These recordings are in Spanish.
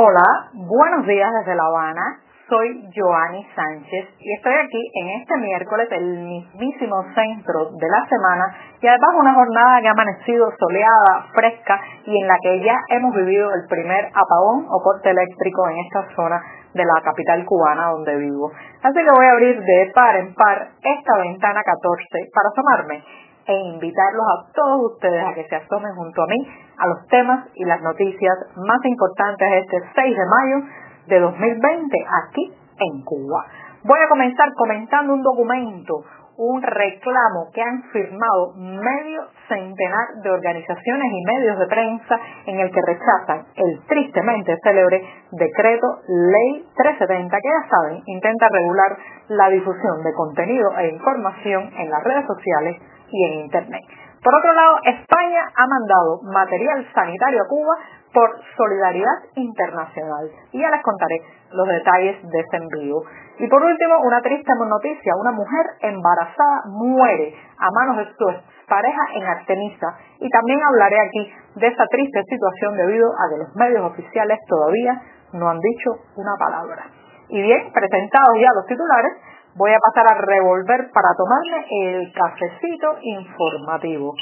Hola, buenos días desde La Habana. Soy Joanny Sánchez y estoy aquí en este miércoles, el mismísimo centro de la semana y además una jornada que ha amanecido soleada, fresca y en la que ya hemos vivido el primer apagón o corte eléctrico en esta zona de la capital cubana donde vivo. Así que voy a abrir de par en par esta ventana 14 para asomarme e invitarlos a todos ustedes a que se asomen junto a mí a los temas y las noticias más importantes este 6 de mayo de 2020 aquí en Cuba. Voy a comenzar comentando un documento, un reclamo que han firmado medio centenar de organizaciones y medios de prensa en el que rechazan el tristemente célebre decreto Ley 370 que ya saben intenta regular la difusión de contenido e información en las redes sociales y en Internet. Por otro lado, España ha mandado material sanitario a Cuba por solidaridad internacional. Y ya les contaré los detalles de ese envío. Y por último, una triste noticia. Una mujer embarazada muere a manos de su pareja en Artemisa. Y también hablaré aquí de esa triste situación debido a que los medios oficiales todavía no han dicho una palabra. Y bien, presentados ya los titulares, voy a pasar a revolver para tomarme el cafecito informativo.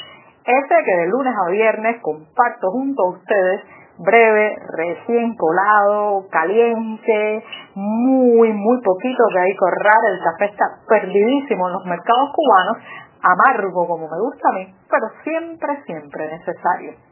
Ese que de lunes a viernes comparto junto a ustedes, breve, recién colado, caliente, muy, muy poquito que hay que ahorrar. El café está perdidísimo en los mercados cubanos, amargo como me gusta a mí, pero siempre, siempre necesario.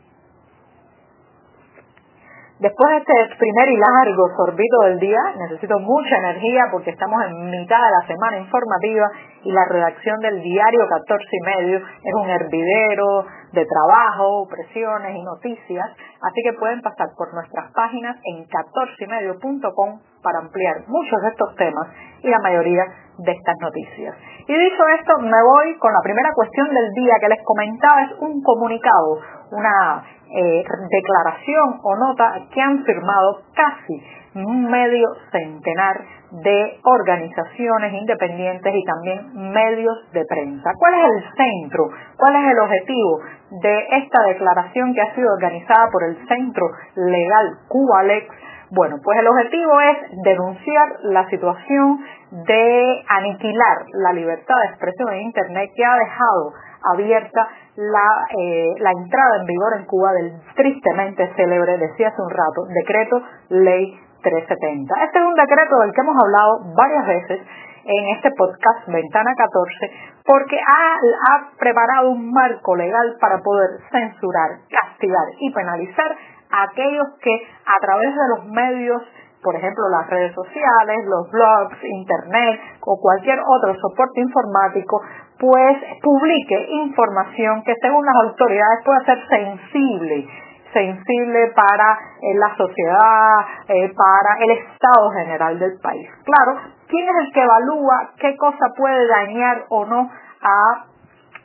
Después de este primer y largo sorbito del día, necesito mucha energía porque estamos en mitad de la semana informativa y la redacción del diario 14 y medio es un hervidero de trabajo, presiones y noticias, así que pueden pasar por nuestras páginas en 14ymedio.com para ampliar muchos de estos temas y la mayoría de estas noticias. Y dicho esto, me voy con la primera cuestión del día que les comentaba, es un comunicado, una eh, declaración o nota que han firmado casi un medio centenar de organizaciones independientes y también medios de prensa. ¿Cuál es el centro? ¿Cuál es el objetivo de esta declaración que ha sido organizada por el Centro Legal Cubalex? Bueno, pues el objetivo es denunciar la situación de aniquilar la libertad de expresión en Internet que ha dejado abierta la, eh, la entrada en vigor en Cuba del tristemente célebre, decía hace un rato, decreto ley 370. Este es un decreto del que hemos hablado varias veces en este podcast Ventana 14 porque ha preparado un marco legal para poder censurar, castigar y penalizar a aquellos que a través de los medios por ejemplo, las redes sociales, los blogs, internet o cualquier otro soporte informático, pues publique información que según las autoridades pueda ser sensible sensible para eh, la sociedad, eh, para el estado general del país. Claro, ¿quién es el que evalúa qué cosa puede dañar o no a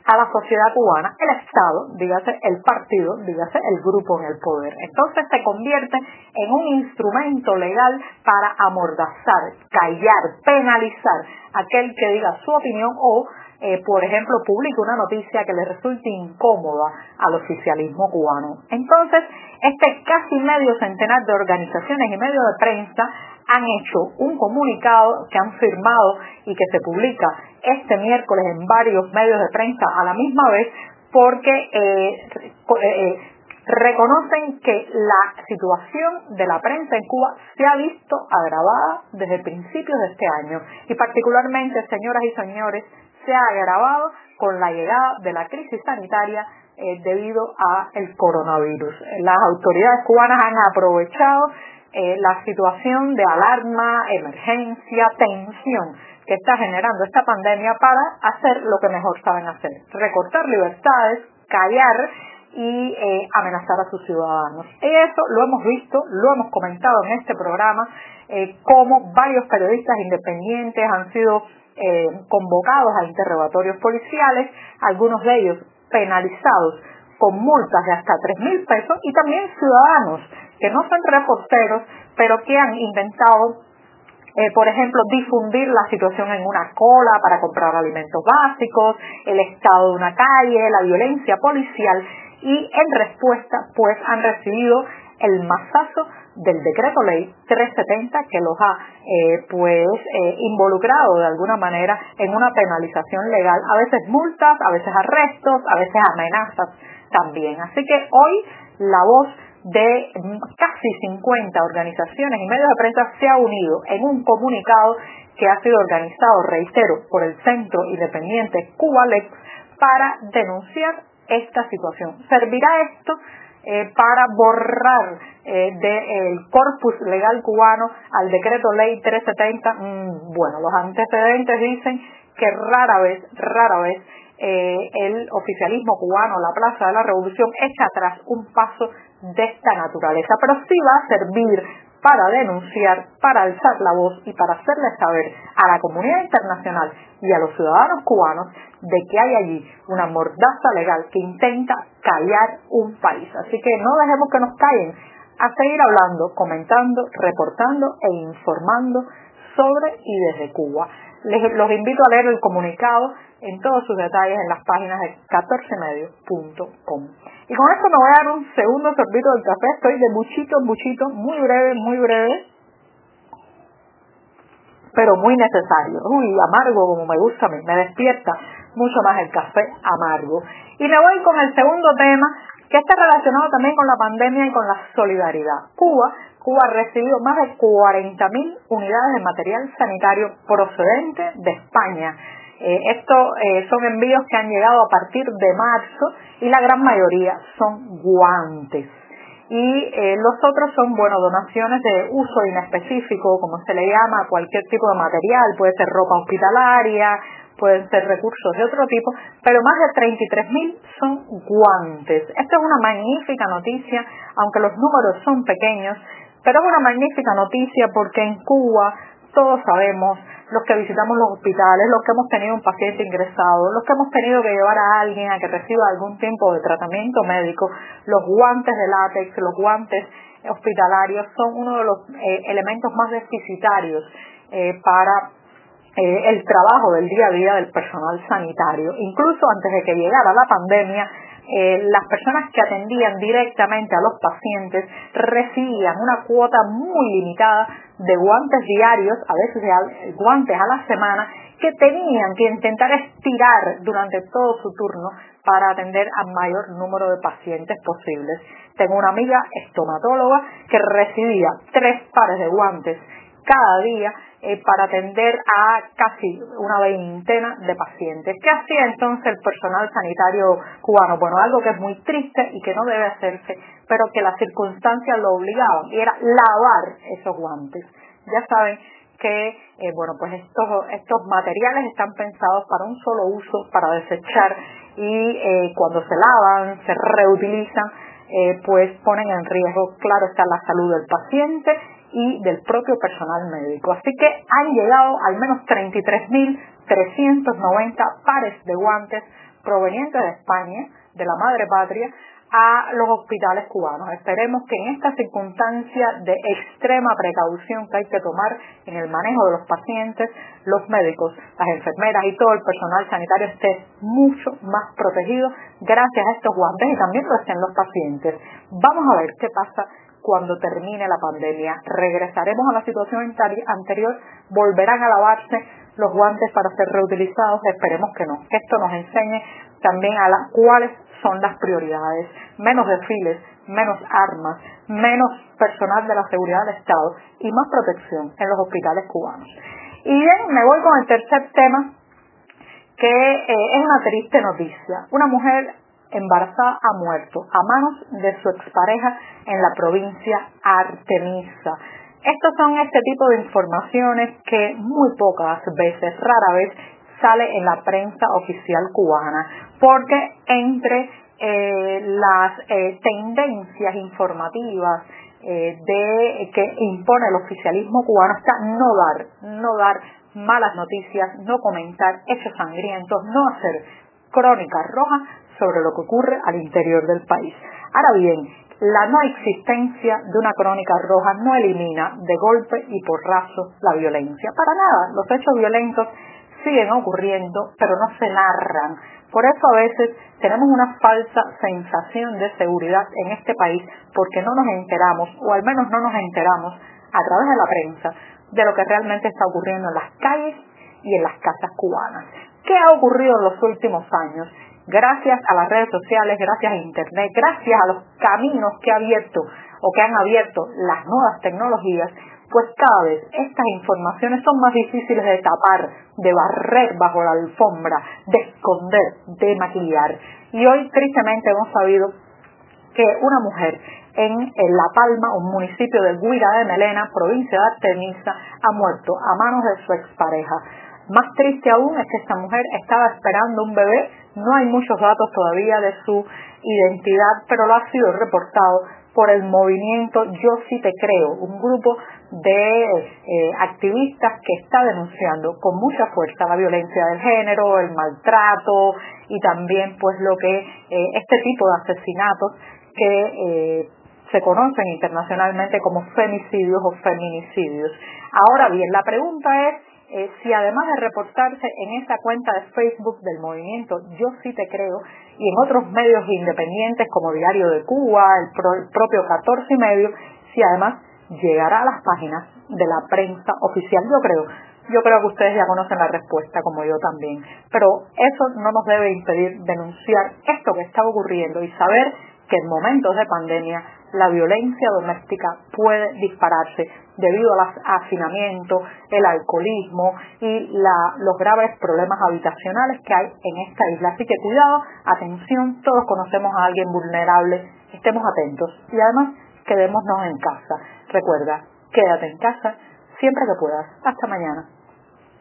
a la sociedad cubana, el Estado, dígase el partido, dígase el grupo en el poder. Entonces se convierte en un instrumento legal para amordazar, callar, penalizar aquel que diga su opinión o, eh, por ejemplo, publique una noticia que le resulte incómoda al oficialismo cubano. Entonces, este casi medio centenar de organizaciones y medios de prensa han hecho un comunicado que han firmado y que se publica este miércoles en varios medios de prensa a la misma vez porque eh, eh, reconocen que la situación de la prensa en Cuba se ha visto agravada desde principios de este año y particularmente, señoras y señores, se ha agravado con la llegada de la crisis sanitaria debido a el coronavirus. Las autoridades cubanas han aprovechado eh, la situación de alarma, emergencia, tensión que está generando esta pandemia para hacer lo que mejor saben hacer, recortar libertades, callar y eh, amenazar a sus ciudadanos. Y eso lo hemos visto, lo hemos comentado en este programa, eh, como varios periodistas independientes han sido convocados a interrogatorios policiales, algunos de ellos penalizados con multas de hasta tres mil pesos y también ciudadanos que no son reporteros, pero que han intentado, eh, por ejemplo, difundir la situación en una cola para comprar alimentos básicos, el estado de una calle, la violencia policial, y en respuesta, pues han recibido el masazo del decreto ley 370 que los ha eh, pues eh, involucrado de alguna manera en una penalización legal, a veces multas, a veces arrestos, a veces amenazas también. Así que hoy la voz de casi 50 organizaciones y medios de prensa se ha unido en un comunicado que ha sido organizado, reitero, por el Centro Independiente Cubalex para denunciar esta situación. ¿Servirá esto eh, para borrar eh, del corpus legal cubano al decreto ley 370? Mm, bueno, los antecedentes dicen que rara vez, rara vez eh, el oficialismo cubano, la Plaza de la Revolución, echa atrás un paso de esta naturaleza, pero sí va a servir para denunciar, para alzar la voz y para hacerle saber a la comunidad internacional y a los ciudadanos cubanos de que hay allí una mordaza legal que intenta callar un país. Así que no dejemos que nos callen a seguir hablando, comentando, reportando e informando sobre y desde Cuba. Les, los invito a leer el comunicado en todos sus detalles en las páginas de 14medios.com. Y con esto me voy a dar un segundo sorbito del café. Estoy de muchito en muchito, muy breve, muy breve, pero muy necesario. Uy, amargo como me gusta a mí, me despierta mucho más el café amargo. Y me voy con el segundo tema que está relacionado también con la pandemia y con la solidaridad. Cuba, Cuba ha recibido más de 40.000 unidades de material sanitario procedente de España eh, estos eh, son envíos que han llegado a partir de marzo y la gran mayoría son guantes. Y eh, los otros son, bueno, donaciones de uso inespecífico, como se le llama, cualquier tipo de material, puede ser ropa hospitalaria, pueden ser recursos de otro tipo, pero más de 33.000 son guantes. Esta es una magnífica noticia, aunque los números son pequeños, pero es una magnífica noticia porque en Cuba todos sabemos los que visitamos los hospitales, los que hemos tenido un paciente ingresado, los que hemos tenido que llevar a alguien a que reciba algún tiempo de tratamiento médico, los guantes de látex, los guantes hospitalarios son uno de los eh, elementos más deficitarios eh, para eh, el trabajo del día a día del personal sanitario. Incluso antes de que llegara la pandemia, las personas que atendían directamente a los pacientes recibían una cuota muy limitada de guantes diarios, a veces guantes a la semana, que tenían que intentar estirar durante todo su turno para atender al mayor número de pacientes posibles. Tengo una amiga estomatóloga que recibía tres pares de guantes cada día eh, para atender a casi una veintena de pacientes. ¿Qué hacía entonces el personal sanitario cubano? Bueno, algo que es muy triste y que no debe hacerse, pero que las circunstancias lo obligaban, y era lavar esos guantes. Ya saben que eh, bueno pues estos estos materiales están pensados para un solo uso para desechar y eh, cuando se lavan se reutilizan pues ponen en riesgo claro está la salud del paciente y del propio personal médico. Así que han llegado al menos 33.390 pares de guantes provenientes de España, de la madre patria, a los hospitales cubanos. Esperemos que en esta circunstancia de extrema precaución que hay que tomar en el manejo de los pacientes, los médicos, las enfermeras y todo el personal sanitario esté mucho más protegido gracias a estos guantes y también lo estén los pacientes. Vamos a ver qué pasa cuando termine la pandemia. Regresaremos a la situación anterior, volverán a lavarse los guantes para ser reutilizados, esperemos que no. Esto nos enseñe también a las cuáles son las prioridades, menos desfiles, menos armas, menos personal de la seguridad del Estado y más protección en los hospitales cubanos. Y bien, me voy con el tercer tema, que eh, es una triste noticia. Una mujer embarazada ha muerto a manos de su expareja en la provincia Artemisa. Estos son este tipo de informaciones que muy pocas veces, rara vez, sale en la prensa oficial cubana, porque entre eh, las eh, tendencias informativas eh, de que impone el oficialismo cubano está no dar, no dar malas noticias, no comentar hechos sangrientos, no hacer crónicas rojas sobre lo que ocurre al interior del país. Ahora bien, la no existencia de una crónica roja no elimina de golpe y porrazo la violencia. Para nada, los hechos violentos siguen ocurriendo, pero no se narran Por eso a veces tenemos una falsa sensación de seguridad en este país porque no nos enteramos, o al menos no nos enteramos a través de la prensa, de lo que realmente está ocurriendo en las calles y en las casas cubanas. ¿Qué ha ocurrido en los últimos años? Gracias a las redes sociales, gracias a Internet, gracias a los caminos que ha abierto o que han abierto las nuevas tecnologías, pues cada vez estas informaciones son más difíciles de tapar, de barrer bajo la alfombra, de esconder, de maquillar. Y hoy tristemente hemos sabido que una mujer en, La Palma, un municipio de Guira de Melena, provincia de Artemisa, ha muerto a manos de su expareja. Más triste aún es que esta mujer estaba esperando un bebé, no hay muchos datos todavía de su identidad, pero lo ha sido reportado por el movimiento Yo sí te creo, un grupo de eh, activistas que está denunciando con mucha fuerza la violencia del género, el maltrato y también pues lo que eh, este tipo de asesinatos que eh, se conocen internacionalmente como femicidios o feminicidios. Ahora bien, la pregunta es si además de reportarse en esa cuenta de Facebook del movimiento Yo sí te creo y en otros medios independientes como Diario de Cuba, el, propio 14 y medio, si además llegará a las páginas de la prensa oficial. Yo creo, yo creo que ustedes ya conocen la respuesta, como yo también. Pero eso no nos debe impedir denunciar esto que está ocurriendo y saber que en momentos de pandemia la violencia doméstica puede dispararse debido al hacinamiento, el alcoholismo y los graves problemas habitacionales que hay en esta isla. Así que cuidado, atención, todos conocemos a alguien vulnerable, estemos atentos y además quedémonos en casa. Recuerda, quédate en casa siempre que puedas. Hasta mañana.